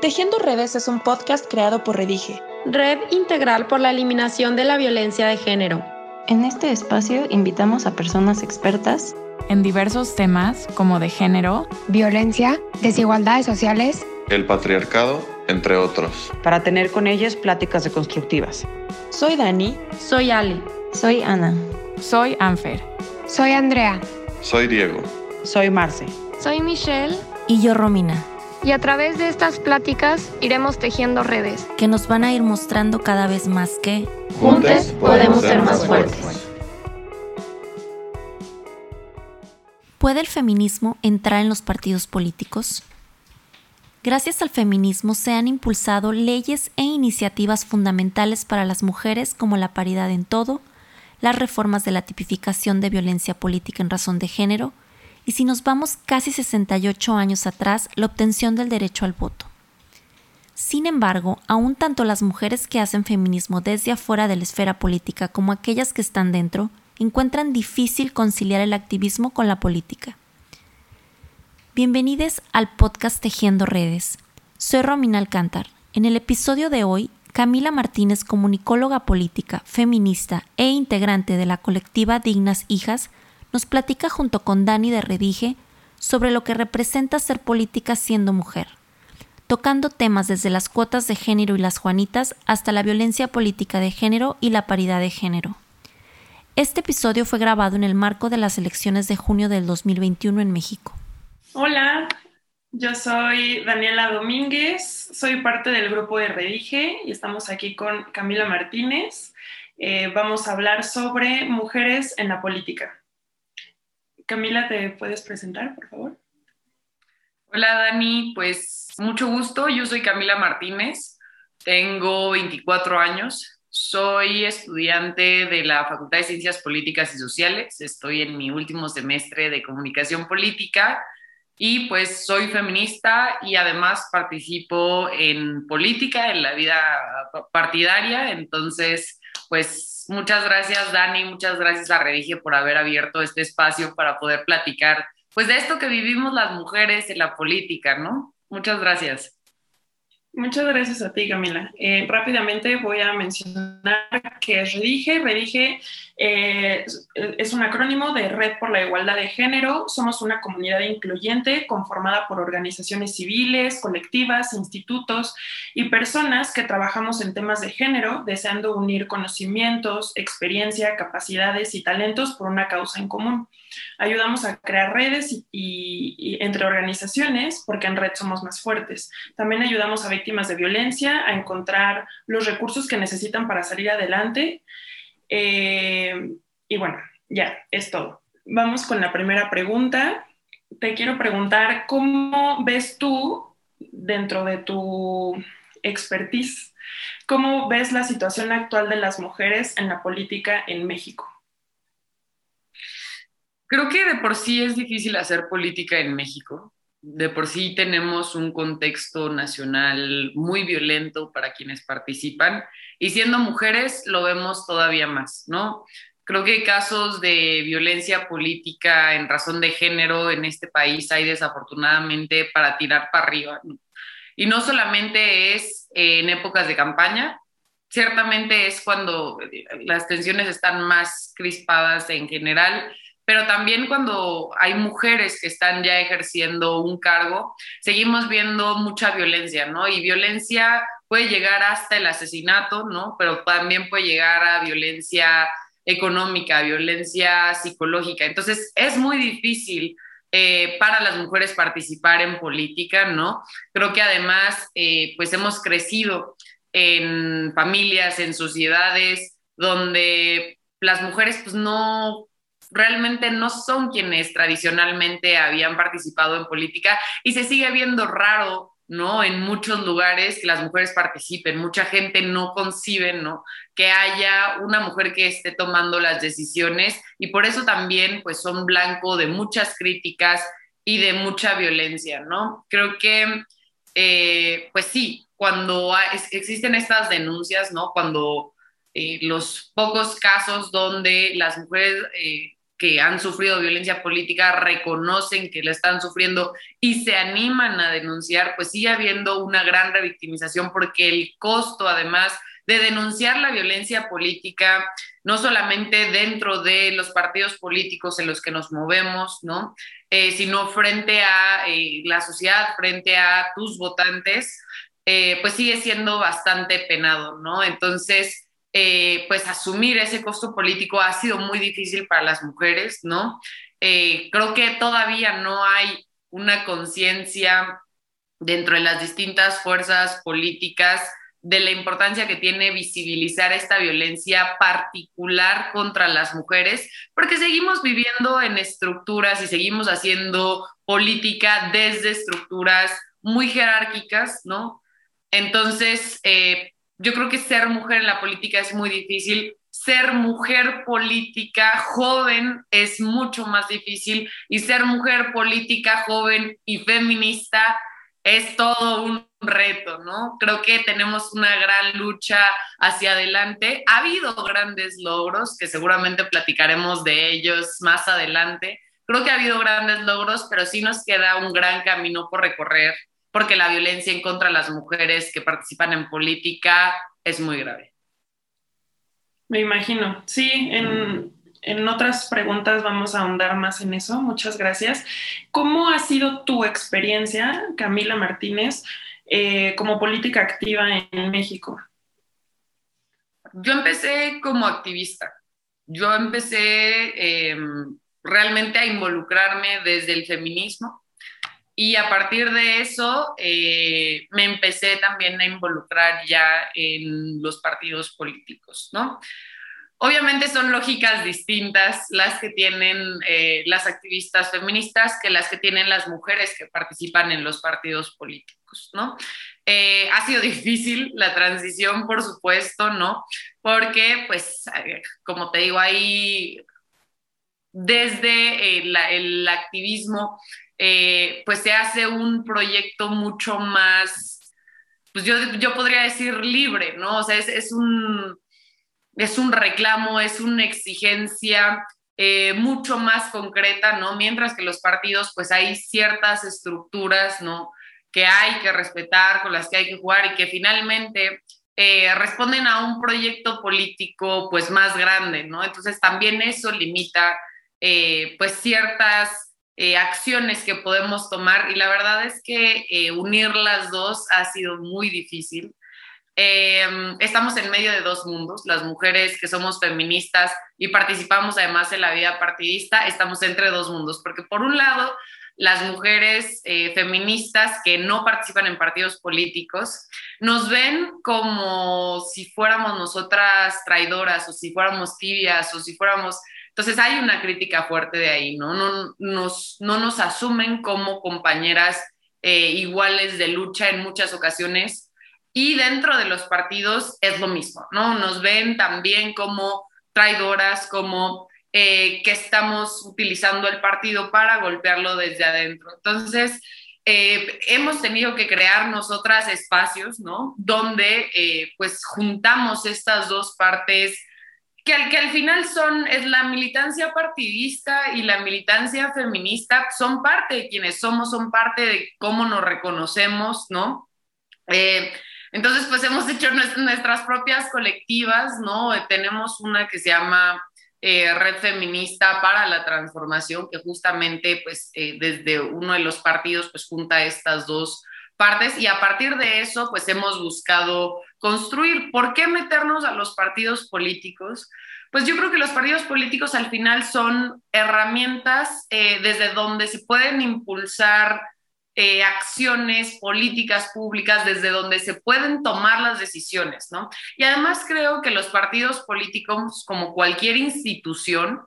Tejiendo Redes es un podcast creado por Redige, Red Integral por la Eliminación de la Violencia de Género. En este espacio invitamos a personas expertas en diversos temas como de género, violencia, desigualdades sociales, el patriarcado, entre otros. Para tener con ellas pláticas deconstructivas. Soy Dani. Soy Ali. Soy Ana. Soy Anfer. Soy Andrea. Soy Diego. Soy Marce. Soy Michelle. Y yo Romina. Y a través de estas pláticas iremos tejiendo redes que nos van a ir mostrando cada vez más que juntos podemos ser más fuertes. ¿Puede el feminismo entrar en los partidos políticos? Gracias al feminismo se han impulsado leyes e iniciativas fundamentales para las mujeres como la paridad en todo, las reformas de la tipificación de violencia política en razón de género, y si nos vamos casi 68 años atrás, la obtención del derecho al voto. Sin embargo, aún tanto las mujeres que hacen feminismo desde afuera de la esfera política como aquellas que están dentro, encuentran difícil conciliar el activismo con la política. Bienvenidos al podcast Tejiendo Redes. Soy Romina Alcántar. En el episodio de hoy, Camila Martínez, comunicóloga política, feminista e integrante de la colectiva Dignas Hijas, nos platica junto con Dani de Redige sobre lo que representa ser política siendo mujer, tocando temas desde las cuotas de género y las Juanitas hasta la violencia política de género y la paridad de género. Este episodio fue grabado en el marco de las elecciones de junio del 2021 en México. Hola, yo soy Daniela Domínguez, soy parte del grupo de Redige y estamos aquí con Camila Martínez. Eh, vamos a hablar sobre mujeres en la política. Camila, ¿te puedes presentar, por favor? Hola, Dani. Pues mucho gusto. Yo soy Camila Martínez. Tengo 24 años. Soy estudiante de la Facultad de Ciencias Políticas y Sociales. Estoy en mi último semestre de Comunicación Política y pues soy feminista y además participo en política, en la vida partidaria. Entonces, pues muchas gracias Dani, muchas gracias a Redige por haber abierto este espacio para poder platicar pues de esto que vivimos las mujeres en la política, ¿no? Muchas gracias. Muchas gracias a ti, Camila. Eh, rápidamente voy a mencionar que Redige. Redige eh, es un acrónimo de Red por la Igualdad de Género. Somos una comunidad incluyente conformada por organizaciones civiles, colectivas, institutos y personas que trabajamos en temas de género, deseando unir conocimientos, experiencia, capacidades y talentos por una causa en común. Ayudamos a crear redes y, entre organizaciones porque en red somos más fuertes. También ayudamos a víctimas de violencia a encontrar los recursos que necesitan para salir adelante. Eh, y bueno, ya, es todo. Vamos con la primera pregunta. Te quiero preguntar, ¿cómo ves tú dentro de tu expertise, cómo ves la situación actual de las mujeres en la política en México? Creo que de por sí es difícil hacer política en México. De por sí tenemos un contexto nacional muy violento para quienes participan y siendo mujeres lo vemos todavía más, ¿no? Creo que casos de violencia política en razón de género en este país hay desafortunadamente para tirar para arriba. Y no solamente es en épocas de campaña, ciertamente es cuando las tensiones están más crispadas en general pero también cuando hay mujeres que están ya ejerciendo un cargo, seguimos viendo mucha violencia, ¿no? Y violencia puede llegar hasta el asesinato, ¿no? Pero también puede llegar a violencia económica, violencia psicológica. Entonces, es muy difícil eh, para las mujeres participar en política, ¿no? Creo que además, eh, pues hemos crecido en familias, en sociedades donde las mujeres pues no realmente no son quienes tradicionalmente habían participado en política y se sigue viendo raro, ¿no? En muchos lugares que las mujeres participen, mucha gente no concibe, ¿no? Que haya una mujer que esté tomando las decisiones y por eso también pues son blanco de muchas críticas y de mucha violencia, ¿no? Creo que, eh, pues sí, cuando existen estas denuncias, ¿no? Cuando eh, los pocos casos donde las mujeres eh, que han sufrido violencia política reconocen que la están sufriendo y se animan a denunciar, pues sigue habiendo una gran revictimización porque el costo además de denunciar la violencia política, no solamente dentro de los partidos políticos en los que nos movemos, ¿no? Eh, sino frente a eh, la sociedad, frente a tus votantes, eh, pues sigue siendo bastante penado, ¿no? Entonces, pues asumir ese costo político ha sido muy difícil para las mujeres, ¿no? creo que todavía no hay una conciencia dentro de las distintas fuerzas políticas de la importancia que tiene visibilizar esta violencia particular contra las mujeres, porque seguimos viviendo en estructuras y seguimos haciendo política desde estructuras muy jerárquicas, ¿no? Entonces, eh, yo creo que ser mujer en la política es muy difícil. Ser mujer política joven es mucho más difícil y ser mujer política joven y feminista es todo un reto, ¿no? Creo que tenemos una gran lucha hacia adelante. Ha habido grandes logros, que seguramente platicaremos de ellos más adelante. Creo que ha habido grandes logros, pero sí nos queda un gran camino por recorrer, porque la violencia en contra de las mujeres que participan en política es muy grave. Me imagino, sí, en, en otras preguntas vamos a ahondar más en eso. Muchas gracias. ¿Cómo ha sido tu experiencia, Camila Martínez, eh, como política activa en México? Yo empecé como activista. Yo empecé em, realmente a involucrarme desde el feminismo y a partir de eso eh, me empecé también a involucrar ya en los partidos políticos, ¿no? Obviamente son lógicas distintas las que tienen eh, las activistas feministas que las que tienen las mujeres que participan en los partidos políticos, ¿no? Eh, ha sido difícil la transición, por supuesto, ¿no? Porque, pues, como te digo, ahí desde el, activismo, pues se hace un proyecto mucho más, pues yo, yo podría decir libre, ¿no? O sea, es un es un reclamo, es una exigencia eh, mucho más concreta, ¿no? Mientras que los partidos, pues hay ciertas estructuras, ¿no? Que hay que respetar, con las que hay que jugar y que finalmente eh, responden a un proyecto político, pues más grande, ¿no? Entonces también eso limita, eh, pues ciertas acciones que podemos tomar y la verdad es que unir las dos ha sido muy difícil. Em, estamos en medio de dos mundos, las mujeres que somos feministas y participamos además en la vida partidista, estamos entre dos mundos, porque por un lado, las mujeres eh, feministas que no participan en partidos políticos nos ven como si fuéramos nosotras traidoras o si fuéramos tibias o si fuéramos... Entonces hay una crítica fuerte de ahí, ¿no? No nos, no nos asumen como compañeras eh, iguales de lucha en muchas ocasiones y dentro de los partidos es lo mismo, ¿no? Nos ven también como traidoras, como eh, que estamos utilizando el partido para golpearlo desde adentro. Entonces, eh, hemos tenido que crear nosotras espacios, ¿no? Donde eh, pues juntamos estas dos partes que al, que al final son, es la militancia partidista y la militancia feminista, son parte de quienes somos, son parte de cómo nos reconocemos, ¿no? Entonces, pues hemos hecho nuestras propias colectivas, ¿no? Tenemos una que se llama eh, Red Feminista para la Transformación, que justamente, pues, eh, desde uno de los partidos, pues, junta estas dos partes y a partir de eso, pues, hemos buscado construir. ¿Por qué meternos a los partidos políticos? Pues yo creo que los partidos políticos al final son herramientas eh, desde donde se pueden impulsar eh, acciones políticas públicas desde donde se pueden tomar las decisiones, ¿no? Y además creo que los partidos políticos, como cualquier institución,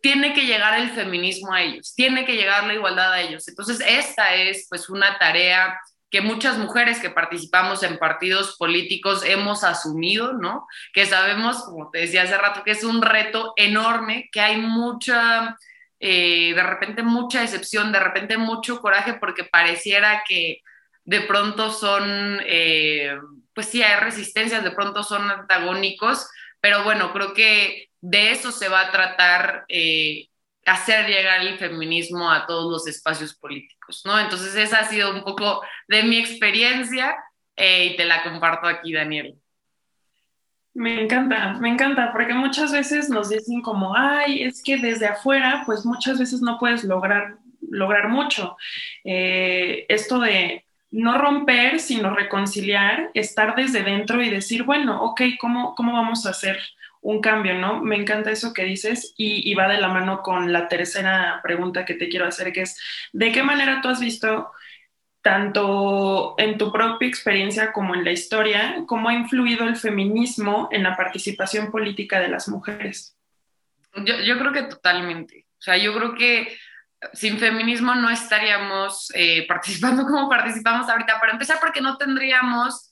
tiene que llegar el feminismo a ellos, tiene que llegar la igualdad a ellos. Entonces, esta es pues una tarea que muchas mujeres que participamos en partidos políticos hemos asumido, ¿no? Que sabemos, como te decía hace rato, que es un reto enorme, que hay mucha eh, de repente mucha decepción, de repente mucho coraje porque pareciera que de pronto son, eh, pues sí, hay resistencias, de pronto son antagónicos, pero bueno, creo que de eso se va a tratar eh, hacer llegar el feminismo a todos los espacios políticos, ¿no? Entonces esa ha sido un poco de mi experiencia eh, y te la comparto aquí, Daniel. Me encanta, me encanta, porque muchas veces nos dicen como, ay, es que desde afuera, pues muchas veces no puedes lograr, lograr mucho. Eh, esto de no romper, sino reconciliar, estar desde dentro y decir, bueno, ok, ¿cómo, cómo vamos a hacer un cambio, ¿no? Me encanta eso que dices y, y, va de la mano con la tercera pregunta que te quiero hacer, que es, ¿de qué manera tú has visto, tanto en tu propia experiencia como en la historia, cómo ha influido el feminismo en la participación política de las mujeres? Yo, yo creo que totalmente. O sea, yo creo que sin feminismo no estaríamos eh, participando como participamos ahorita, para empezar porque no tendríamos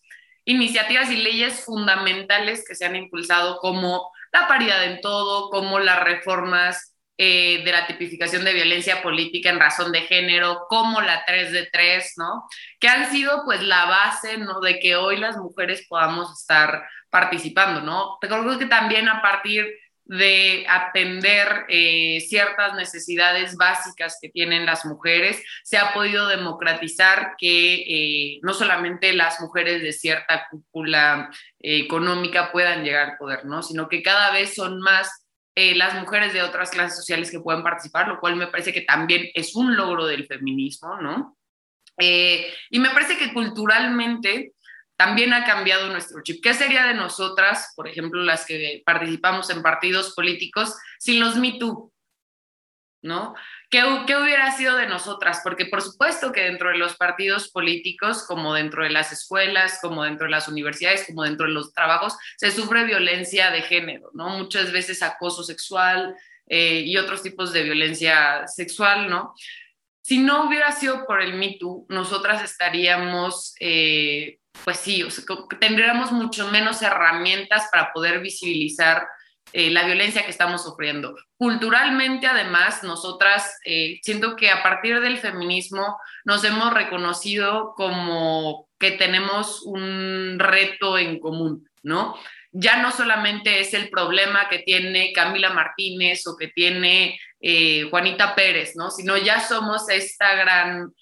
iniciativas y leyes fundamentales que se han impulsado como la paridad en todo, como las reformas eh, de la tipificación de violencia política en razón de género, como la 3 de 3, ¿no? Que han sido pues la base, ¿no? De que hoy las mujeres podamos estar participando, ¿no? Creo que también a partir de atender eh, ciertas necesidades básicas que tienen las mujeres. Se ha podido democratizar que eh, no solamente las mujeres de cierta cúpula eh, económica puedan llegar al poder, ¿no? sino que cada vez son más las mujeres de otras clases sociales que pueden participar, lo cual me parece que también es un logro del feminismo, ¿no? y me parece que culturalmente también ha cambiado nuestro chip. ¿Qué sería de nosotras, por ejemplo, las que participamos en partidos políticos, sin los Me Too? ¿No? ¿Qué, ¿Qué, hubiera sido de nosotras? Porque por supuesto que dentro de los partidos políticos, como dentro de las escuelas, como dentro de las universidades, como dentro de los trabajos, se sufre violencia de género, ¿no? Muchas veces acoso sexual eh, y otros tipos de violencia sexual, ¿no? Si no hubiera sido por el Me Too, nosotras estaríamos... Eh, pues sí, tendríamos mucho menos herramientas para poder visibilizar eh, la violencia que estamos sufriendo. Culturalmente, además, nosotras eh, siento que a partir del feminismo nos hemos reconocido como que tenemos un reto en común, ¿no? Ya no solamente es el problema que tiene Camila Martínez o que tiene eh, Juanita Pérez, ¿no? Sino ya somos esta gran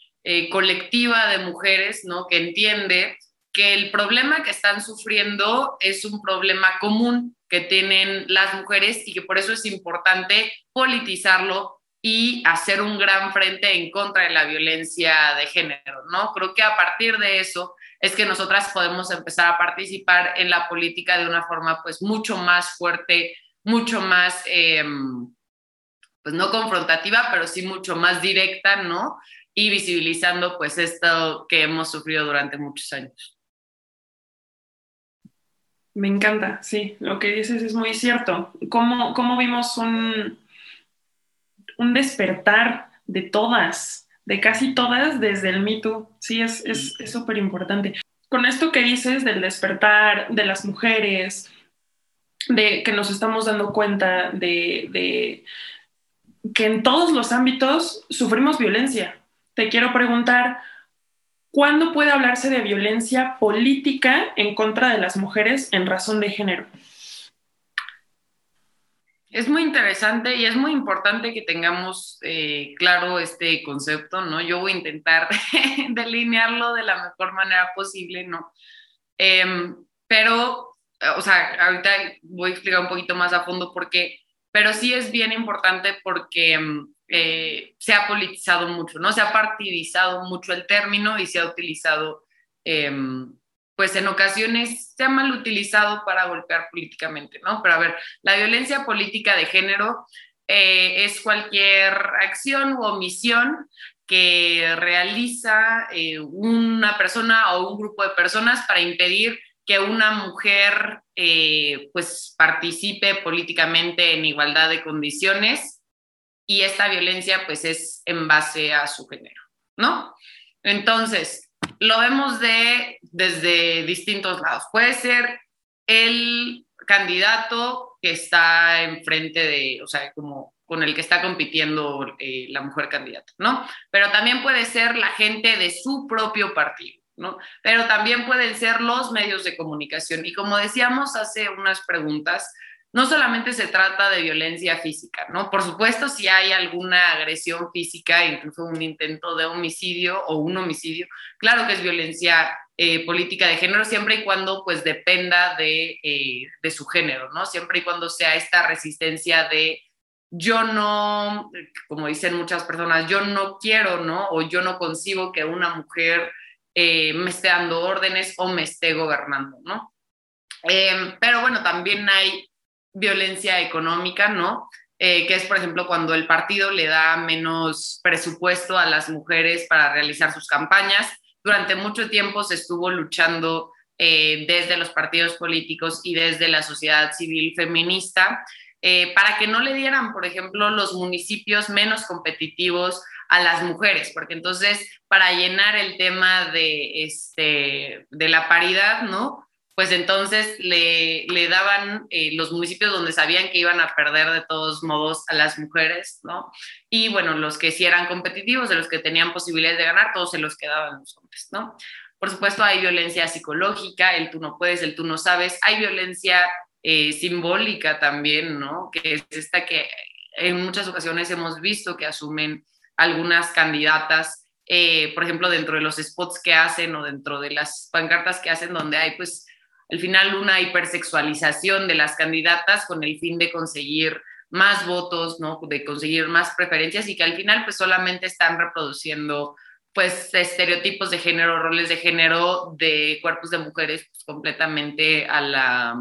colectiva de mujeres, ¿no? Que entiende que el problema que están sufriendo es un problema común que tienen las mujeres y que por eso es importante politizarlo y hacer un gran frente en contra de la violencia de género, ¿no? Creo que a partir de eso es que nosotras podemos empezar a participar en la política de una forma pues mucho más fuerte, mucho más, em, pues no confrontativa, pero sí mucho más directa, ¿no? Y visibilizando pues esto que hemos sufrido durante muchos años. Me encanta, sí, lo que dices es muy cierto. ¿Cómo, vimos un, un despertar de todas, de casi todas desde el Me Too? Sí, es súper es, importante. Con esto que dices del despertar de las mujeres, de que nos estamos dando cuenta de, de que en todos los ámbitos sufrimos violencia. Te quiero preguntar, ¿Cuándo puede hablarse de violencia política en contra de las mujeres en razón de género? Es muy interesante y es muy importante que tengamos eh, claro este concepto, ¿no? Yo voy a intentar delinearlo de la mejor manera posible, ¿no? Em, pero, o sea, ahorita voy a explicar un poquito más a fondo por qué, pero sí es bien importante porque em, eh, se ha politizado mucho, ¿no? Se ha partidizado mucho el término y se ha utilizado, em, pues en ocasiones se ha mal utilizado para golpear políticamente, ¿no? Pero a ver, la violencia política de género eh, es cualquier acción u omisión que realiza eh, una persona o un grupo de personas para impedir que una mujer pues participe políticamente en igualdad de condiciones y esta violencia pues es en base a su género, ¿no? Entonces, lo vemos de, desde distintos lados. Puede ser el candidato que está enfrente de, o sea, como con el que está compitiendo eh, la mujer candidata, ¿no? Pero también puede ser la gente de su propio partido, ¿no? Pero también pueden ser los medios de comunicación. Y como decíamos hace unas preguntas, no solamente se trata de violencia física, ¿no? Por supuesto, si hay alguna agresión física, incluso un intento de homicidio o un homicidio, claro que es violencia eh, política de género, siempre y cuando pues dependa de, eh, de su género, ¿no? Siempre y cuando sea esta resistencia de yo no, como dicen muchas personas, yo no quiero, ¿no? O yo no concibo que una mujer eh, me esté dando órdenes o me esté gobernando, ¿no? pero bueno, también hay violencia económica, ¿no? Eh, que es, por ejemplo, cuando el partido le da menos presupuesto a las mujeres para realizar sus campañas. Durante mucho tiempo se estuvo luchando eh, desde los partidos políticos y desde la sociedad civil feminista eh, para que no le dieran, por ejemplo, los municipios menos competitivos a las mujeres, porque entonces para llenar el tema de, este, de la paridad, ¿no? Pues entonces le, daban eh, los municipios donde sabían que iban a perder de todos modos a las mujeres, ¿no? Y bueno, los que sí eran competitivos, de los que tenían posibilidades de ganar, todos se los quedaban los hombres, ¿no? Por supuesto, hay violencia psicológica, el tú no puedes, el tú no sabes, hay violencia eh, simbólica también, ¿no? Que es esta que en muchas ocasiones hemos visto que asumen algunas candidatas, eh, por ejemplo, dentro de los spots que hacen o dentro de las pancartas que hacen, donde hay pues al final una hipersexualización de las candidatas con el fin de conseguir más votos, ¿no? De conseguir más preferencias y que al final pues solamente están reproduciendo pues estereotipos de género, roles de género de cuerpos de mujeres pues, completamente a la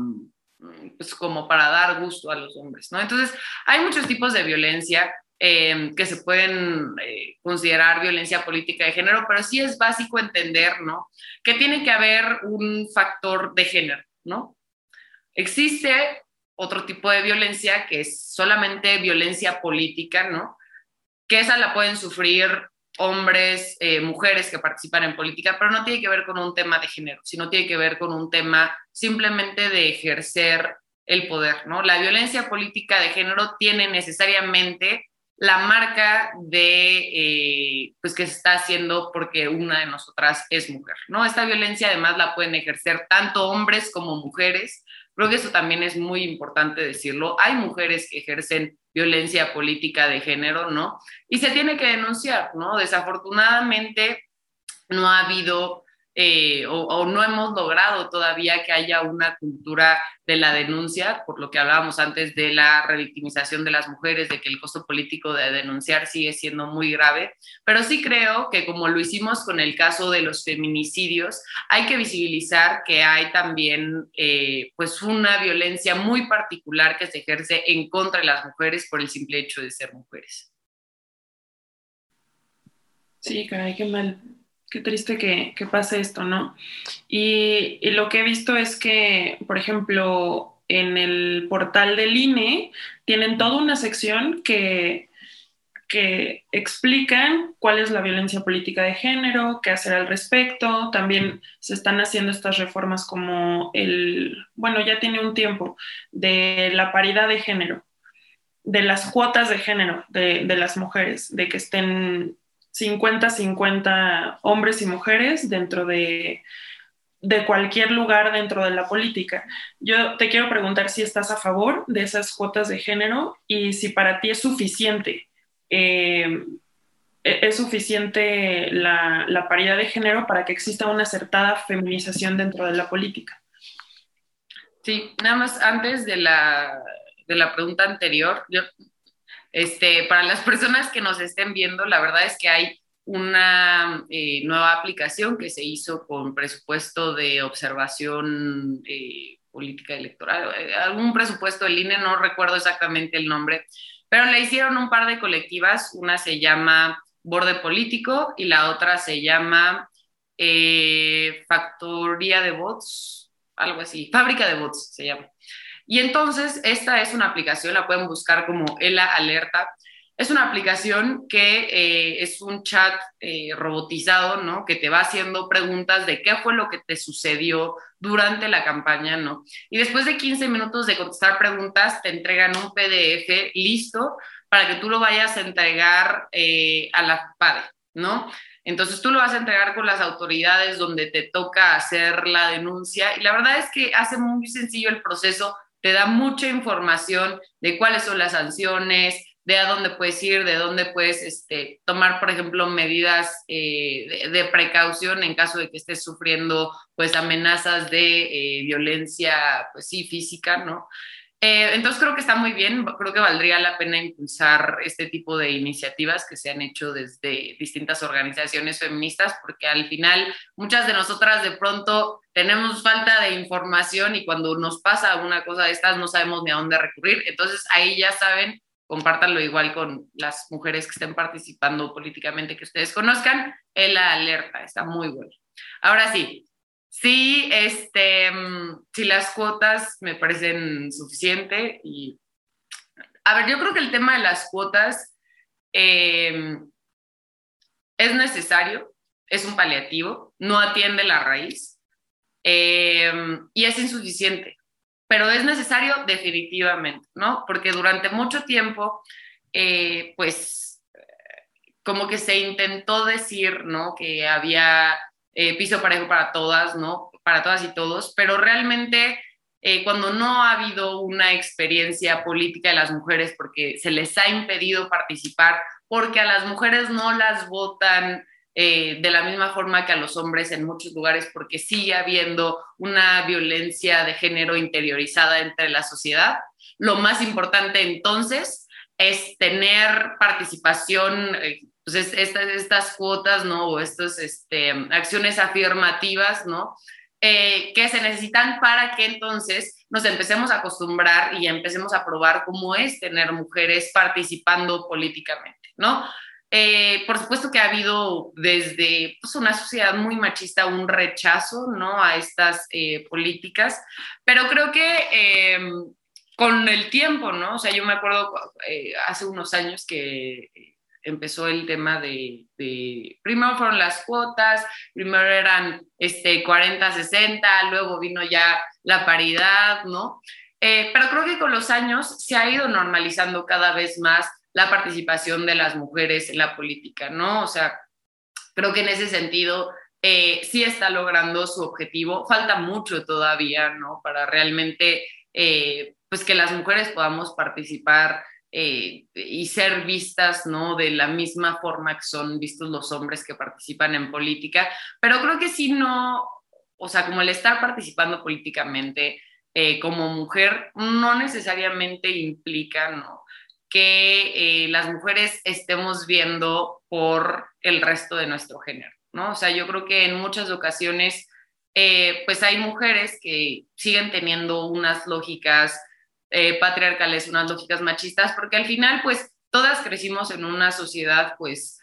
pues como para dar gusto a los hombres, ¿no? Entonces, hay muchos tipos de violencia Em, que se pueden eh, considerar violencia política de género, pero sí es básico entender, ¿no? Que tiene que haber un factor de género, ¿no? Existe otro tipo de violencia que es solamente violencia política, ¿no? Que esa la pueden sufrir hombres, eh, mujeres que participan en política, pero no tiene que ver con un tema de género, sino tiene que ver con un tema simplemente de ejercer el poder, ¿no? La violencia política de género tiene necesariamente la marca de, eh, pues que se está haciendo porque una de nosotras es mujer, ¿no? Esta violencia además la pueden ejercer tanto hombres como mujeres. Creo que eso también es muy importante decirlo. Hay mujeres que ejercen violencia política de género, ¿no? Y se tiene que denunciar, ¿no? Desafortunadamente no ha habido eh, o, no hemos logrado todavía que haya una cultura de la denuncia, por lo que hablábamos antes de la revictimización de las mujeres, de que el costo político de denunciar sigue siendo muy grave, pero sí creo que como lo hicimos con el caso de los feminicidios, hay que visibilizar que hay también eh, pues una violencia muy particular que se ejerce en contra de las mujeres por el simple hecho de ser mujeres. Sí, caray, qué mal qué triste que, pase esto, ¿no? Y, lo que he visto es que, por ejemplo, en el portal del INE tienen toda una sección que, que explican cuál es la violencia política de género, qué hacer al respecto. También se están haciendo estas reformas como el, bueno, ya tiene un tiempo, de la paridad de género, de las cuotas de género de, de las mujeres, de que estén 50-50 hombres y mujeres dentro de, de cualquier lugar dentro de la política. Yo te quiero preguntar si estás a favor de esas cuotas de género y si para ti es suficiente. Eh, e-, es suficiente la, la, paridad de género para que exista una acertada feminización dentro de la política. Sí, nada más antes de la, de la pregunta anterior, yo este, para las personas que nos estén viendo, la verdad es que hay una eh, nueva aplicación que se hizo con presupuesto de observación eh, política electoral, eh, algún presupuesto del INE, no recuerdo exactamente el nombre, pero le hicieron un par de colectivas, una se llama Borde Político y la otra se llama Factoría de Bots, algo así, Fábrica de Bots se llama. Y entonces, esta es una aplicación, la pueden buscar como ELA Alerta. Es una aplicación que eh, es un chat eh, robotizado, ¿no? Que te va haciendo preguntas de qué fue lo que te sucedió durante la campaña, ¿no? Y después de 15 minutos de contestar preguntas, te entregan un PDF listo para que tú lo vayas a entregar eh, a la PADE, ¿no? Entonces tú lo vas a entregar con las autoridades donde te toca hacer la denuncia y la verdad es que hace muy sencillo el proceso te da mucha información de cuáles son las sanciones, de a dónde puedes ir, de dónde puedes este, tomar, por ejemplo, medidas eh, de, precaución en caso de que estés sufriendo pues amenazas de eh, violencia, pues sí, física, ¿no? Eh, entonces creo que está muy bien, creo que valdría la pena impulsar este tipo de iniciativas que se han hecho desde distintas organizaciones feministas, porque al final muchas de nosotras de pronto tenemos falta de información y cuando nos pasa una cosa de estas no sabemos ni a dónde recurrir. Entonces ahí ya saben, compártanlo igual con las mujeres que estén participando políticamente que ustedes conozcan, en la alerta, está muy bueno. Ahora sí, Sí, este, mm, sí, las cuotas me parecen suficiente y, a ver, yo creo que el tema de las cuotas em, es necesario, es un paliativo, no atiende la raíz em, y es insuficiente, pero es necesario definitivamente, ¿no? Porque durante mucho tiempo, eh, pues, como que se intentó decir, ¿no? Que había eh, piso parejo para todas, ¿no? Para todas y todos, pero realmente eh, cuando no ha habido una experiencia política de las mujeres porque se les ha impedido participar, porque a las mujeres no las votan eh, de la misma forma que a los hombres en muchos lugares, porque sigue habiendo una violencia de género interiorizada entre la sociedad. Lo más importante entonces es tener participación pues estas, cuotas, ¿no? O estas este, acciones afirmativas, ¿no? Eh, que se necesitan para que entonces nos empecemos a acostumbrar y empecemos a probar cómo es tener mujeres participando políticamente, ¿no? Eh, por supuesto que ha habido desde pues, una sociedad muy machista un rechazo, ¿no? A estas eh, políticas, pero creo que con el tiempo, ¿no? O sea, yo me acuerdo hace unos años que empezó el tema de, primero fueron las cuotas, primero eran este, 40, 60, luego vino ya la paridad, ¿no? Eh, pero creo que con los años se ha ido normalizando cada vez más la participación de las mujeres en la política, ¿no? O sea, creo que en ese sentido eh, sí está logrando su objetivo. Falta mucho todavía, ¿no? Para realmente, eh, pues que las mujeres podamos participar eh, y ser vistas, ¿no? De la misma forma que son vistos los hombres que participan en política, pero creo que si no, o sea, como el estar participando políticamente eh, como mujer no necesariamente implica. Que eh, las mujeres estemos viendo por el resto de nuestro género, ¿no? O sea, yo creo que en muchas ocasiones, pues hay mujeres que siguen teniendo unas lógicas eh, patriarcales, unas lógicas machistas, porque al final, pues, todas crecimos en una sociedad, pues,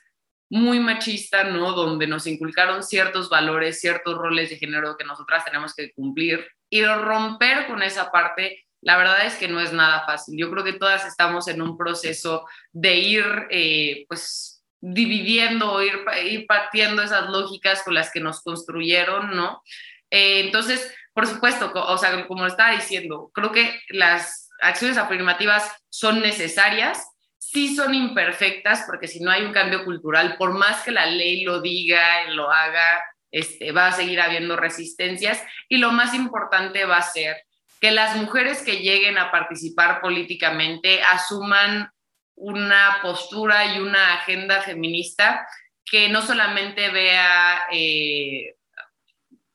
muy machista, ¿no? Donde nos inculcaron ciertos valores, ciertos roles de género que nosotras tenemos que cumplir. Y romper con esa parte, la verdad es que no es nada fácil. Yo creo que todas estamos en un proceso de ir, eh, pues, dividiendo, ir, ir partiendo esas lógicas con las que nos construyeron, ¿no? Eh, entonces, por supuesto, o sea, como estaba diciendo, creo que las acciones afirmativas son necesarias, sí son imperfectas, porque si no hay un cambio cultural, por más que la ley lo diga, lo haga, este, va a seguir habiendo resistencias. Y lo más importante va a ser que las mujeres que lleguen a participar políticamente asuman una postura y una agenda feminista que no solamente vea eh,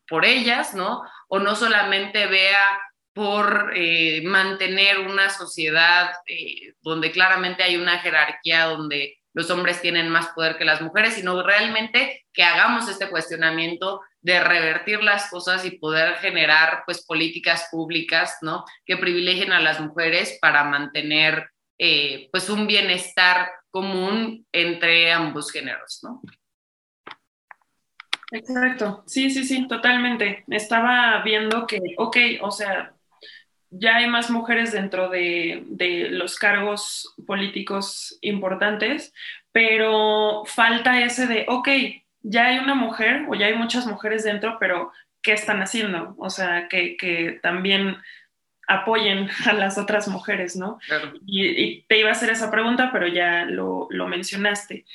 por ellas, ¿no? O no solamente vea por eh, mantener una sociedad eh, donde claramente hay una jerarquía, donde los hombres tienen más poder que las mujeres, sino realmente que hagamos este cuestionamiento de revertir las cosas y poder generar pues políticas públicas, ¿no? Que privilegien a las mujeres para mantener eh, pues un bienestar común entre ambos géneros, ¿no? Exacto, sí, sí, sí, totalmente. Estaba viendo que, ok, o sea, ya hay más mujeres dentro de, de, los cargos políticos importantes, pero falta ese de, ok, ya hay una mujer o ya hay muchas mujeres dentro, pero ¿qué están haciendo? O sea, que, que también apoyen a las otras mujeres, ¿no? Claro. Y, te iba a hacer esa pregunta, pero ya lo, lo mencionaste.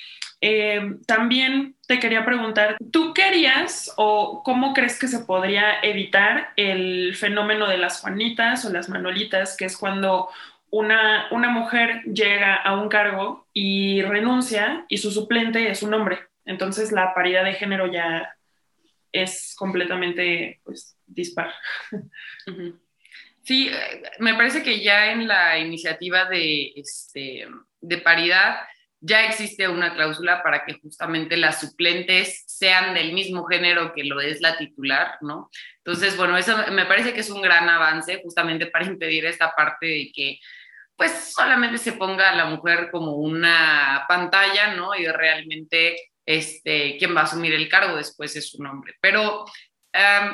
Eh, también te quería preguntar, ¿tú querías o cómo crees que se podría evitar el fenómeno de las Juanitas o las Manolitas, que es cuando una, una mujer llega a un cargo y renuncia y su suplente es un hombre? Entonces la paridad de género ya es completamente pues, dispar. Sí, eh, me parece que ya en la iniciativa de, este, de paridad ya existe una cláusula para que justamente las suplentes sean del mismo género que lo es la titular, ¿no? Entonces, bueno, eso me parece que es un gran avance justamente para impedir esta parte de que pues solamente se ponga a la mujer como una pantalla, ¿no? Y realmente este, quien va a asumir el cargo después es su nombre. Pero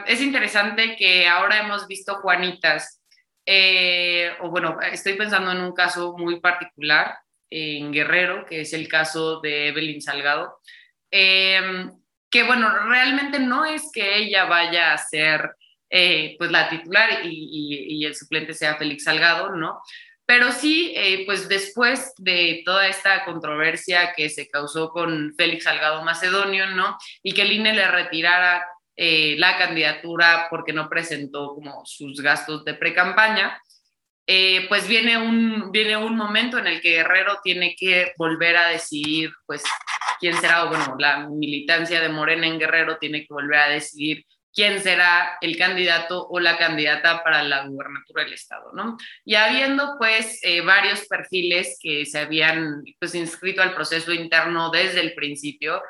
es interesante que ahora hemos visto Juanitas, eh, o bueno, estoy pensando en un caso muy particular, en Guerrero, que es el caso de Evelyn Salgado, em, que bueno, realmente no es que ella vaya a ser eh, pues la titular y, el suplente sea Félix Salgado, ¿no? Pero sí, eh, pues después de toda esta controversia que se causó con Félix Salgado Macedonio, ¿no? Y que el INE le retirara eh, la candidatura porque no presentó como sus gastos de pre-campaña, eh, pues viene un, viene un momento en el que Guerrero tiene que volver a decidir, pues, quién será, o bueno, la militancia de Morena en Guerrero tiene que volver a decidir quién será el candidato o la candidata para la gubernatura del Estado, ¿no? Y habiendo, pues, eh, varios perfiles que se habían, pues, inscrito al proceso interno desde el principio,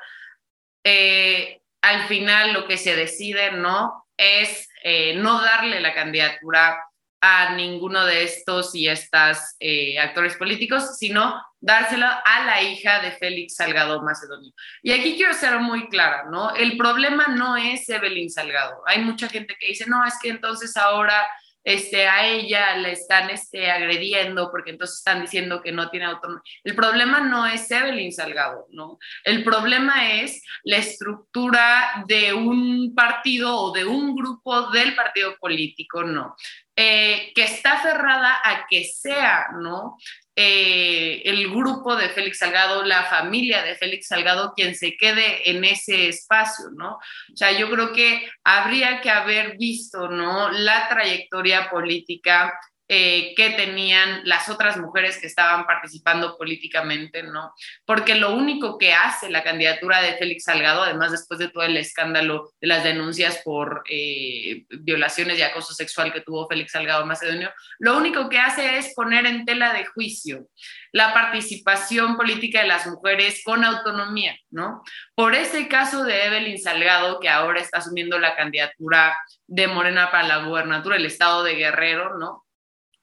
eh, al final lo que se decide, ¿no? Es no darle la candidatura a ninguno de estos y estas eh, actores políticos, sino dárselo a la hija de Félix Salgado Macedonio. Y aquí quiero ser muy clara, ¿no? El problema no es Evelyn Salgado. Hay mucha gente que dice, no, es que entonces ahora este, a ella le están este, agrediendo porque entonces están diciendo que no tiene autonomía. El problema no es Evelyn Salgado, ¿no? El problema es la estructura de un partido o de un grupo del partido político, ¿no? Eh, que está cerrada a que sea, ¿no? Eh, el grupo de Félix Salgado, la familia de Félix Salgado, quien se quede en ese espacio, ¿no? O sea, yo creo que habría que haber visto, ¿no? La trayectoria política eh, que tenían las otras mujeres que estaban participando políticamente, ¿no? Porque lo único que hace la candidatura de Félix Salgado, además después de todo el escándalo de las denuncias por eh, violaciones y acoso sexual que tuvo Félix Salgado Macedonio, lo único que hace es poner en tela de juicio la participación política de las mujeres con autonomía, ¿no? Por ese caso de Evelyn Salgado, que ahora está asumiendo la candidatura de Morena para la gubernatura del estado de Guerrero, ¿no?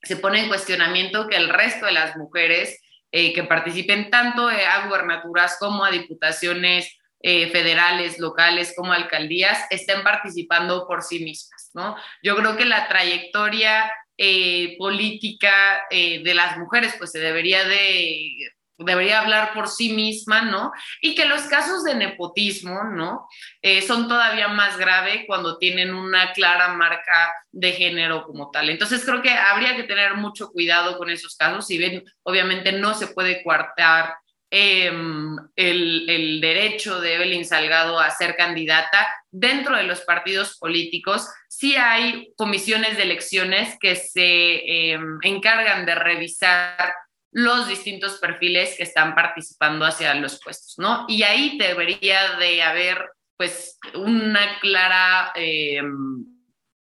Se pone en cuestionamiento que el resto de las mujeres eh, que participen tanto a gubernaturas como a diputaciones eh, federales, locales, como alcaldías, estén participando por sí mismas, ¿no? Yo creo que la trayectoria eh, política de las mujeres, pues se debería de debería hablar por sí misma, ¿no? Y que los casos de nepotismo, ¿no? Eh, son todavía más grave cuando tienen una clara marca de género como tal. Entonces creo que habría que tener mucho cuidado con esos casos, si bien obviamente no se puede coartar em, el, derecho de Evelyn Salgado a ser candidata dentro de los partidos políticos, sí hay comisiones de elecciones que se em, encargan de revisar los distintos perfiles que están participando hacia los puestos, ¿no? Y ahí debería de haber, pues, una clara eh,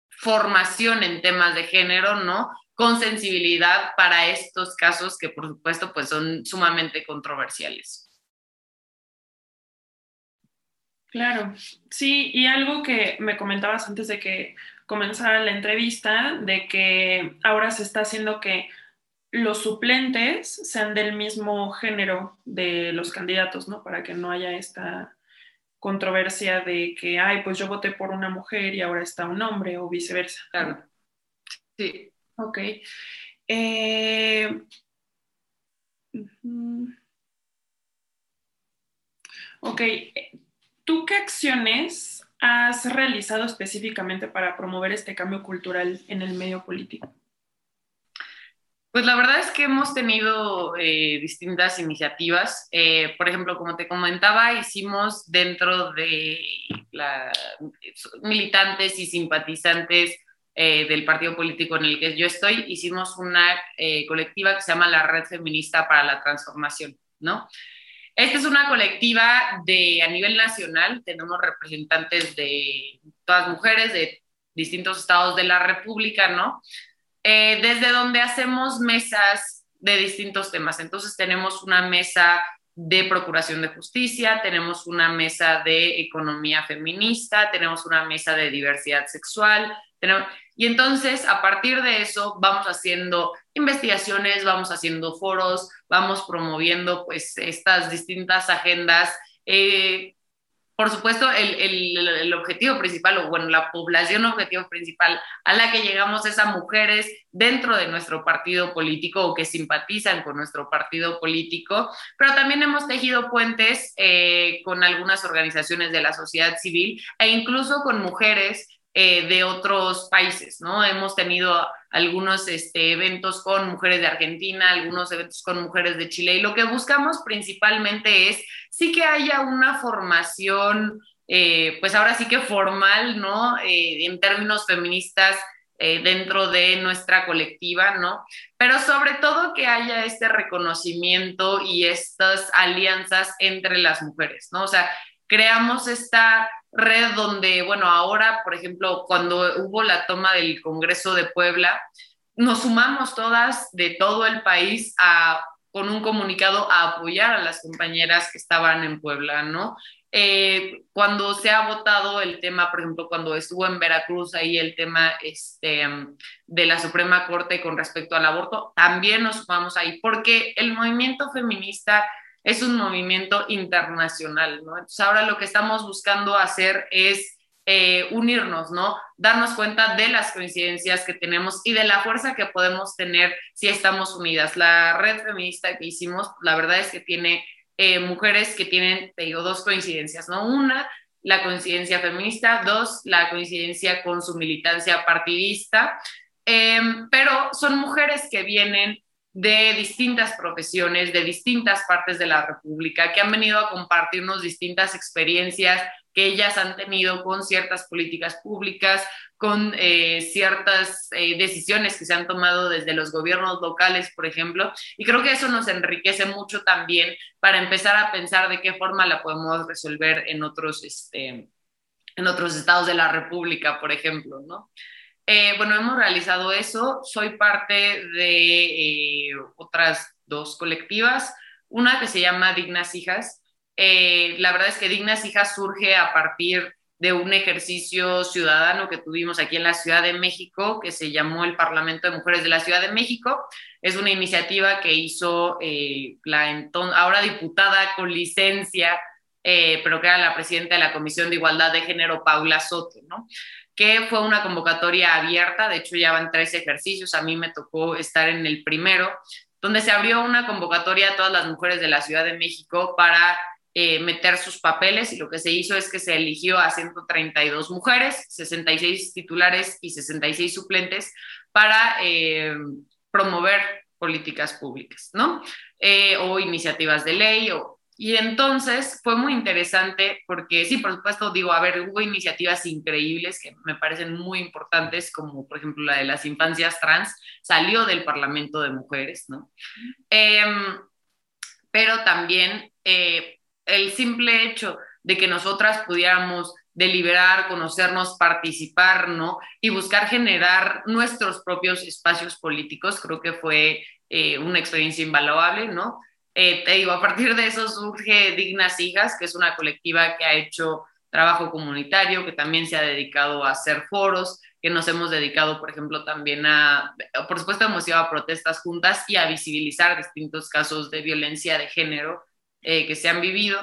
formación en temas de género, ¿no? Con sensibilidad para estos casos que, por supuesto, pues son sumamente controversiales. Claro, sí, y algo que me comentabas antes de que comenzara la entrevista, de que ahora se está haciendo que los suplentes sean del mismo género de los candidatos, ¿no? Para que no haya esta controversia de que, ay, pues yo voté por una mujer y ahora está un hombre o viceversa. Claro. Sí. Ok. Eh, ok. ¿Tú qué acciones has realizado específicamente para promover este cambio cultural en el medio político? Pues la verdad es que hemos tenido eh, distintas iniciativas. Eh, por ejemplo, como te comentaba, hicimos dentro de la, militantes y simpatizantes eh, del partido político en el que yo estoy, hicimos una colectiva que se llama la Red Feminista para la Transformación, ¿no? Esta es una colectiva de a nivel nacional, tenemos representantes de todas mujeres de distintos estados de la República, ¿no? Eh, desde donde hacemos mesas de distintos temas. Entonces tenemos una mesa de procuración de justicia, tenemos una mesa de economía feminista, tenemos una mesa de diversidad sexual, y entonces a partir de eso vamos haciendo investigaciones, vamos haciendo foros, vamos promoviendo pues estas distintas agendas eh, por supuesto, el, objetivo principal, o bueno, la población objetivo principal a la que llegamos es a mujeres dentro de nuestro partido político o que simpatizan con nuestro partido político, pero también hemos tejido puentes eh, con algunas organizaciones de la sociedad civil e incluso con mujeres eh, de otros países, ¿no? Hemos tenido algunos este, eventos con mujeres de Argentina, algunos eventos con mujeres de Chile, y lo que buscamos principalmente es sí que haya una formación, eh, pues ahora sí que formal, ¿no? Eh, en términos feministas dentro de nuestra colectiva, ¿no? Pero sobre todo que haya este reconocimiento y estas alianzas entre las mujeres, ¿no? O sea, creamos esta red donde, bueno, ahora, por ejemplo, cuando hubo la toma del Congreso de Puebla, nos sumamos todas de todo el país a, con un comunicado a apoyar a las compañeras que estaban en Puebla, ¿no? Eh, cuando se ha votado el tema, por ejemplo, cuando estuvo en Veracruz ahí el tema este, de la Suprema Corte con respecto al aborto, también nos sumamos ahí, porque el movimiento feminista es un movimiento internacional, ¿no? Entonces ahora lo que estamos buscando hacer es eh, unirnos, ¿no? Darnos cuenta de las coincidencias que tenemos y de la fuerza que podemos tener si estamos unidas. La red feminista que hicimos, la verdad es que tiene eh, mujeres que tienen, te digo, dos coincidencias, ¿no? Una, la coincidencia feminista, dos, la coincidencia con su militancia partidista, em, pero son mujeres que vienen de distintas profesiones, de distintas partes de la República, que han venido a compartirnos distintas experiencias que ellas han tenido con ciertas políticas públicas, con eh, ciertas eh, decisiones que se han tomado desde los gobiernos locales, por ejemplo, y creo que eso nos enriquece mucho también para empezar a pensar de qué forma la podemos resolver en otros, este, en otros estados de la República, por ejemplo, ¿no? Eh, bueno, hemos realizado eso. Soy parte de eh, otras dos colectivas. Una que se llama Dignas Hijas. Eh, la verdad es que Dignas Hijas surge a partir de un ejercicio ciudadano que tuvimos aquí en la Ciudad de México, que se llamó el Parlamento de Mujeres de la Ciudad de México. Es una iniciativa que hizo la ahora diputada con licencia, pero que era la presidenta de la Comisión de Igualdad de Género, Paula Soto, ¿no? Que fue una convocatoria abierta, de hecho ya van tres ejercicios, a mí me tocó estar en el primero, donde se abrió una convocatoria a todas las mujeres de la Ciudad de México para eh, meter sus papeles y lo que se hizo es que se eligió a 132 mujeres, 66 titulares y 66 suplentes para eh, promover políticas públicas, ¿no? Eh, o iniciativas de ley o y entonces fue muy interesante porque sí, por supuesto, digo, a ver, hubo iniciativas increíbles que me parecen muy importantes, como por ejemplo la de las infancias trans, salió del Parlamento de Mujeres, ¿no? Em, pero también eh, el simple hecho de que nosotras pudiéramos deliberar, conocernos, participar, ¿no? Y buscar generar nuestros propios espacios políticos, creo que fue eh, una experiencia invaluable, ¿no? Eh, te digo, a partir de eso surge Dignas Hijas, que es una colectiva que ha hecho trabajo comunitario, que también se ha dedicado a hacer foros, que nos hemos dedicado, por ejemplo, también a, por supuesto, hemos ido a protestas juntas y a visibilizar distintos casos de violencia de género eh, que se han vivido.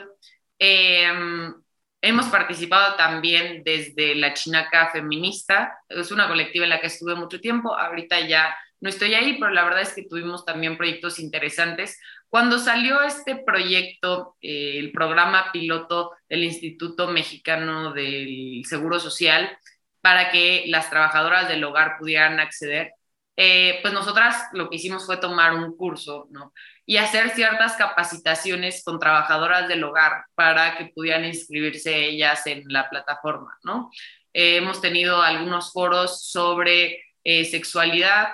Em, hemos participado también desde la Chinaca Feminista, es una colectiva en la que estuve mucho tiempo, ahorita ya no estoy ahí, pero la verdad es que tuvimos también proyectos interesantes. Cuando salió este proyecto, eh, el programa piloto del Instituto Mexicano del Seguro Social, para que las trabajadoras del hogar pudieran acceder, eh, pues nosotras lo que hicimos fue tomar un curso, ¿no? Y hacer ciertas capacitaciones con trabajadoras del hogar para que pudieran inscribirse ellas en la plataforma, ¿no? Eh, hemos tenido algunos foros sobre sexualidad,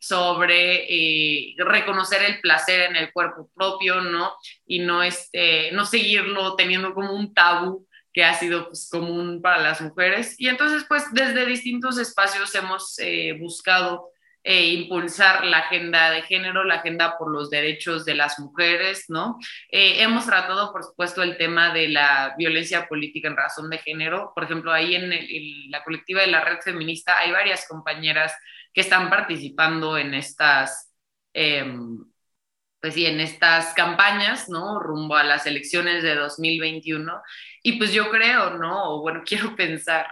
sobre reconocer el placer en el cuerpo propio, ¿no? Y no, este, no seguirlo teniendo como un tabú que ha sido pues, común para las mujeres. Y entonces, pues, desde distintos espacios hemos buscado eh, impulsar la agenda de género, la agenda por los derechos de las mujeres, ¿no? Eh, hemos tratado, por supuesto, el tema de la violencia política en razón de género. Por ejemplo, ahí en, la colectiva de la red feminista hay varias compañeras que están participando en estas, em, pues sí, en estas campañas, ¿no? Rumbo a las elecciones de 2021. Y pues yo creo, ¿no? O bueno, quiero pensar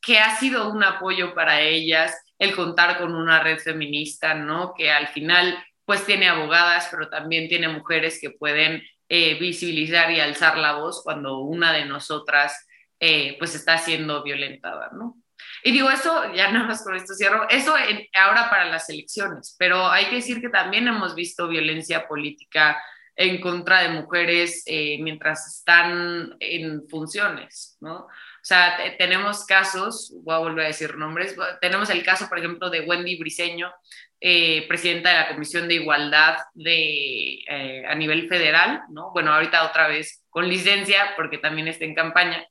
que ha sido un apoyo para ellas el contar con una red feminista, ¿no? Que al final pues tiene abogadas, pero también tiene mujeres que pueden eh, visibilizar y alzar la voz cuando una de nosotras eh, pues está siendo violentada, ¿no? Y digo eso, ya nada más con esto cierro, eso ahora para las elecciones, pero hay que decir que también hemos visto violencia política en contra de mujeres eh, mientras están en funciones, ¿no? O sea, tenemos casos, voy a volver a decir nombres, tenemos el caso, por ejemplo, de Wendy Briseño, eh, presidenta de la Comisión de Igualdad de, eh, a nivel federal, ¿no? Bueno, ahorita otra vez con licencia, porque también está en campaña,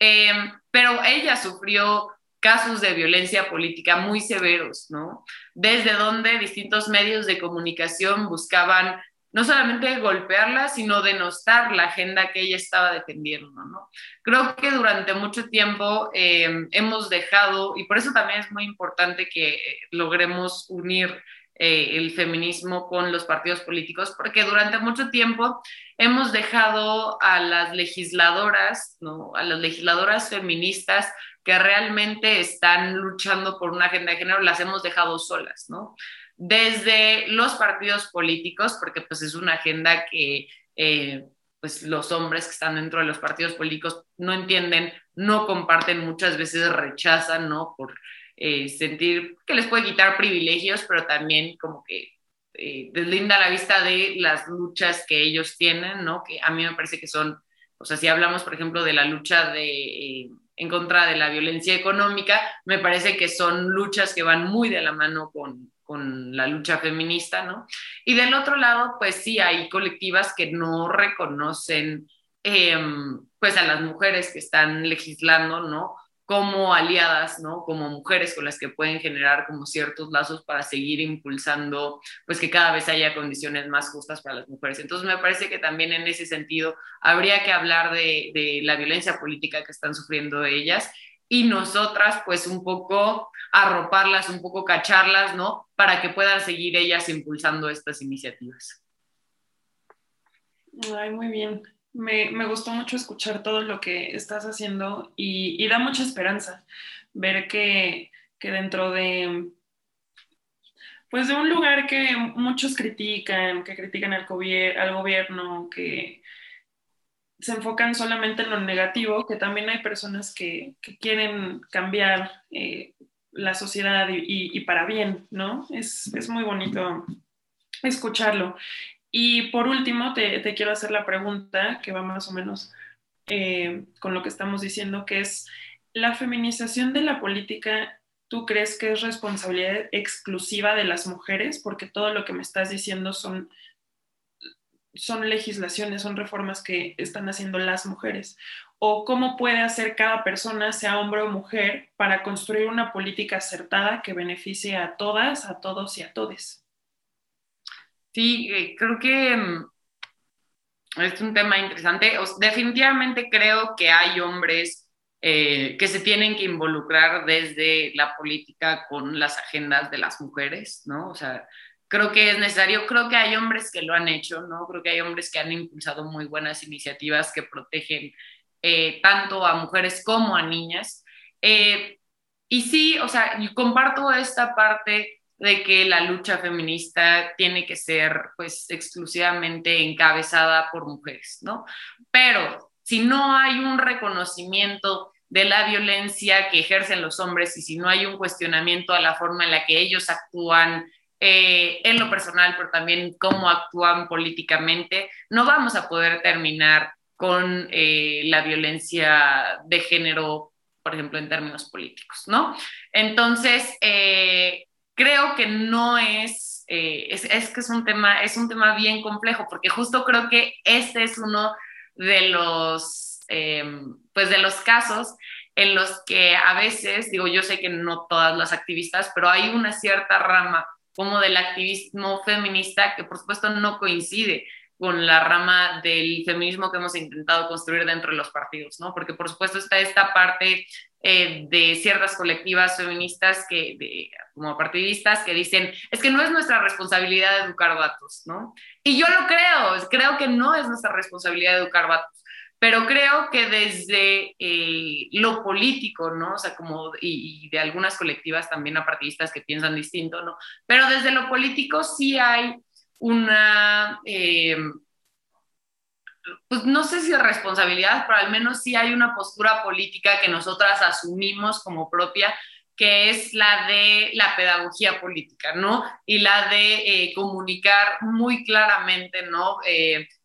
eh, pero ella sufrió casos de violencia política muy severos, ¿no? Desde donde distintos medios de comunicación buscaban no solamente golpearla, sino denostar la agenda que ella estaba defendiendo, ¿no? Creo que durante mucho tiempo eh, hemos dejado, y por eso también es muy importante que logremos unir eh, el feminismo con los partidos políticos, porque durante mucho tiempo hemos dejado a las legisladoras, ¿no? A las legisladoras feministas que realmente están luchando por una agenda de género, las hemos dejado solas, ¿no? desde los partidos políticos, porque pues es una agenda que eh, pues los hombres que están dentro de los partidos políticos no entienden, no comparten, muchas veces rechazan, ¿no? Por eh, sentir que les puede quitar privilegios, pero también como que eh, deslinda la vista de las luchas que ellos tienen, ¿no? Que a mí me parece que son, o sea, si hablamos, por ejemplo, de la lucha de en contra de la violencia económica, me parece que son luchas que van muy de la mano con, con la lucha feminista, ¿no? Y del otro lado, pues sí, hay colectivas que no reconocen, em, pues a las mujeres que están legislando, ¿no? Como aliadas, ¿no? Como mujeres con las que pueden generar como ciertos lazos para seguir impulsando, pues que cada vez haya condiciones más justas para las mujeres. Entonces me parece que también en ese sentido habría que hablar de, de la violencia política que están sufriendo ellas y nosotras pues un poco arroparlas, un poco cacharlas, ¿no? Para que puedan seguir ellas impulsando estas iniciativas. Ay, muy bien. Me, gustó mucho escuchar todo lo que estás haciendo y, da mucha esperanza ver que, dentro de, pues de un lugar que muchos critican, que critican al, gobierno, que, se enfocan solamente en lo negativo, que también hay personas que, quieren cambiar eh, la sociedad y, para bien, ¿no? Es, muy bonito escucharlo. Y por último, te, quiero hacer la pregunta que va más o menos eh, con lo que estamos diciendo, que es, ¿la feminización de la política tú crees que es responsabilidad exclusiva de las mujeres? Porque todo lo que me estás diciendo son son legislaciones, son reformas que están haciendo las mujeres. O cómo puede hacer cada persona, sea hombre o mujer, para construir una política acertada que beneficie a todas, a todos y a todes. Sí, eh, creo que mm, es un tema interesante. definitivamente creo que hay hombres eh, que se tienen que involucrar desde la política con las agendas de las mujeres, ¿no? O sea, creo que es necesario, creo que hay hombres que lo han hecho, ¿no? Creo que hay hombres que han impulsado muy buenas iniciativas que protegen eh, tanto a mujeres como a niñas. Y sí, o sea, comparto esta parte de que la lucha feminista tiene que ser pues exclusivamente encabezada por mujeres, ¿no? Pero si no hay un reconocimiento de la violencia que ejercen los hombres y si no hay un cuestionamiento a la forma en la que ellos actúan eh, en lo personal, pero también cómo actúan políticamente, no vamos a poder terminar con eh, la violencia de género, por ejemplo, en términos políticos, ¿no? Entonces, eh, creo que no es, es, es, que es un, tema, es un tema bien complejo, porque justo creo que este es uno de los Em, pues de los casos en los que a veces, digo, yo sé que no todas las activistas, pero hay una cierta rama como del activismo feminista que por supuesto no coincide con la rama del feminismo que hemos intentado construir dentro de los partidos, ¿no? Porque por supuesto está esta parte eh, de ciertas colectivas feministas que, como partidistas, que dicen, es que no es nuestra responsabilidad educar datos, ¿no? Y yo lo creo, creo que no es nuestra responsabilidad educar datos pero creo que desde eh, lo político, ¿no? O sea, como, y, de algunas colectivas también apartidistas que piensan distinto, ¿no? Pero desde lo político sí hay una, eh, pues no sé si responsabilidad, pero al menos sí hay una postura política que nosotras asumimos como propia que es la de la pedagogía política, ¿no? Y la de eh, comunicar muy claramente, ¿no?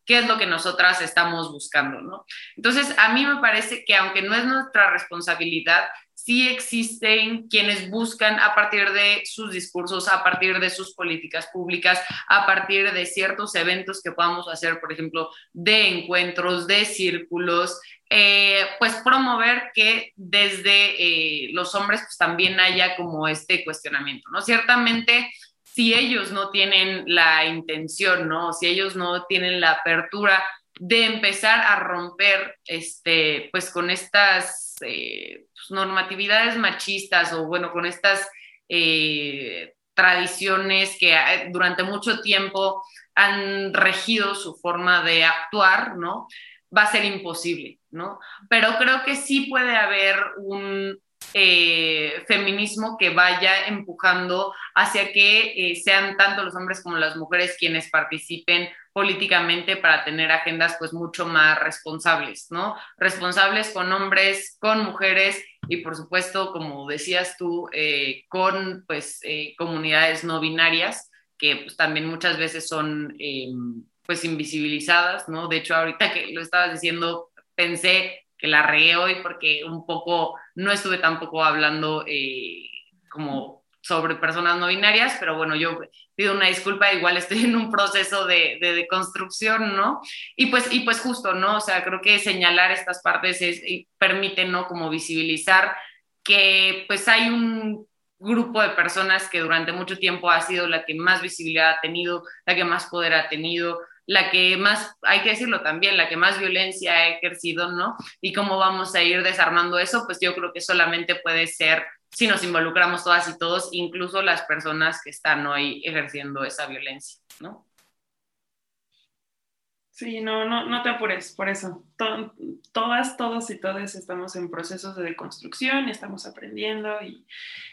qué es lo que nosotras estamos buscando, ¿no? Entonces, a mí me parece que aunque no es nuestra responsabilidad, sí existen quienes buscan a partir de sus discursos, a partir de sus políticas públicas, a partir de ciertos eventos que podamos hacer, por ejemplo, de encuentros, de círculos, eh, pues promover que desde eh, los hombres pues también haya como este cuestionamiento, ¿no? Ciertamente si ellos no tienen la intención, ¿no? Si ellos no tienen la apertura de empezar a romper, este, pues con estas eh, pues, normatividades machistas o bueno, con estas eh, tradiciones que eh, durante mucho tiempo han regido su forma de actuar, ¿no? Va a ser imposible, ¿no? Pero creo que sí puede haber un, eh, feminismo que vaya empujando hacia que eh, sean tanto los hombres como las mujeres quienes participen políticamente para tener agendas pues mucho más responsables, ¿no? Responsables con hombres, con mujeres y por supuesto, como decías tú, eh, con pues comunidades no binarias que pues, también muchas veces son pues invisibilizadas, ¿no? De hecho, ahorita que lo estabas diciendo, pensé que la regué hoy porque un poco no estuve tampoco hablando eh, como sobre personas no binarias, pero bueno, yo pido una disculpa, igual estoy en un proceso de, de, construcción, ¿no? Y pues, y pues justo, ¿no? O sea, creo que señalar estas partes es, permite, ¿no? Como visibilizar que pues hay un grupo de personas que durante mucho tiempo ha sido la que más visibilidad ha tenido, la que más poder ha tenido, la que más, hay que decirlo también, la que más violencia ha ejercido, ¿no? Y cómo vamos a ir desarmando eso, pues yo creo que solamente puede ser si nos involucramos todas y todos, incluso las personas que están hoy ejerciendo esa violencia, ¿no? Sí, no, no, no te apures, por eso. todas, todos y todas estamos en procesos de deconstrucción, estamos aprendiendo y,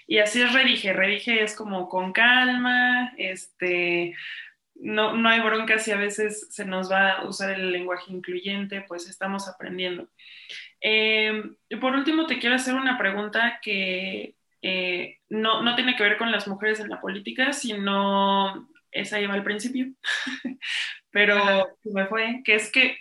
y así es Redige. Redige es como con calma, este, no, no hay bronca si a veces se nos va a usar el lenguaje incluyente, pues estamos aprendiendo. Em, por último, te quiero hacer una pregunta que eh, no, no, tiene que ver con las mujeres en la política, sino esa iba al principio, pero me fue, que es que,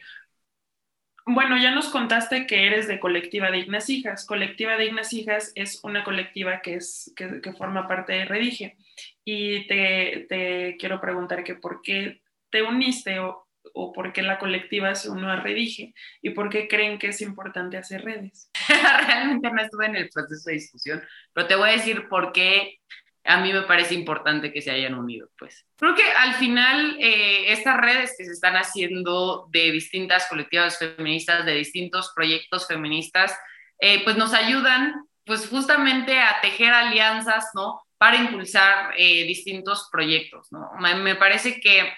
bueno, ya nos contaste que eres de Colectiva Dignas Hijas. Colectiva Dignas Hijas es una colectiva que, es, que, forma parte de Redige y te, quiero preguntar que por qué te uniste o, por qué la colectiva se unió a Redige y por qué creen que es importante hacer redes. Realmente no estuve en el proceso de discusión, pero te voy a decir por qué a mí me parece importante que se hayan unido, pues. Creo que al final eh, estas redes que se están haciendo de distintas colectivas feministas, de distintos proyectos feministas, eh, pues nos ayudan pues justamente a tejer alianzas, ¿no? para impulsar eh, distintos proyectos. ¿no? Me, parece que,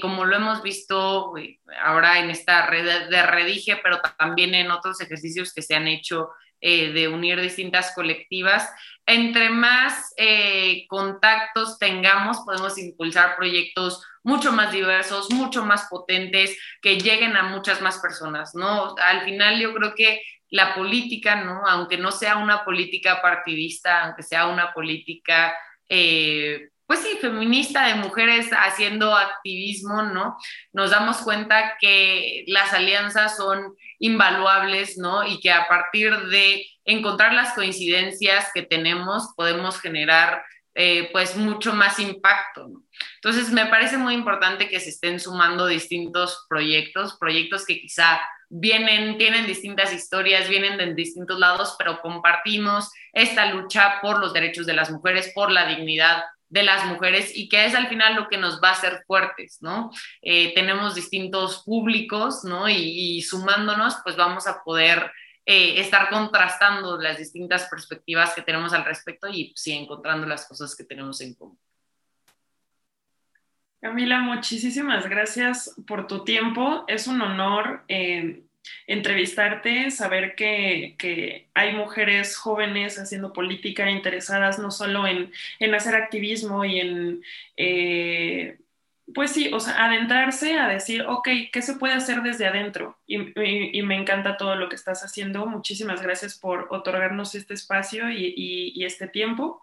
como lo hemos visto ahora en esta red de Redige, pero también en otros ejercicios que se han hecho eh, de unir distintas colectivas, entre más contactos tengamos, podemos impulsar proyectos mucho más diversos, mucho más potentes, que lleguen a muchas más personas, ¿no? Al final yo creo que la política, ¿no? Aunque no sea una política partidista, aunque sea una política, eh, pues sí, feminista de mujeres haciendo activismo, ¿no? Nos damos cuenta que las alianzas son invaluables, ¿no? Y que a partir de encontrar las coincidencias que tenemos, podemos generar eh, pues mucho más impacto. ¿no? Entonces, me parece muy importante que se estén sumando distintos proyectos, proyectos que quizá vienen, tienen distintas historias, vienen de distintos lados, pero compartimos esta lucha por los derechos de las mujeres, por la dignidad de las mujeres y que es al final lo que nos va a hacer fuertes, ¿no? Eh, tenemos distintos públicos, ¿no? Y, sumándonos, pues vamos a poder eh, estar contrastando las distintas perspectivas que tenemos al respecto y sí, encontrando las cosas que tenemos en común. Camila, muchísimas gracias por tu tiempo. Es un honor eh, entrevistarte, saber que, que, hay mujeres jóvenes haciendo política interesadas no solo en, en hacer activismo y en... Eh, pues sí, o sea, adentrarse a decir, ok, ¿qué se puede hacer desde adentro? Y, me encanta todo lo que estás haciendo. Muchísimas gracias por otorgarnos este espacio y, este tiempo.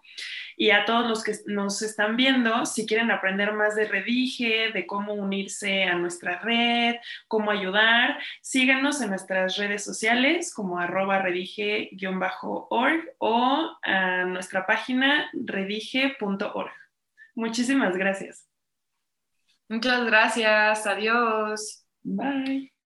Y a todos los que nos están viendo, si quieren aprender más de Redige, de cómo unirse a nuestra red, cómo ayudar, síganos en nuestras redes sociales como arroba redige-org o a nuestra página redige.org. Muchísimas gracias. Muchas gracias. Adiós. Bye.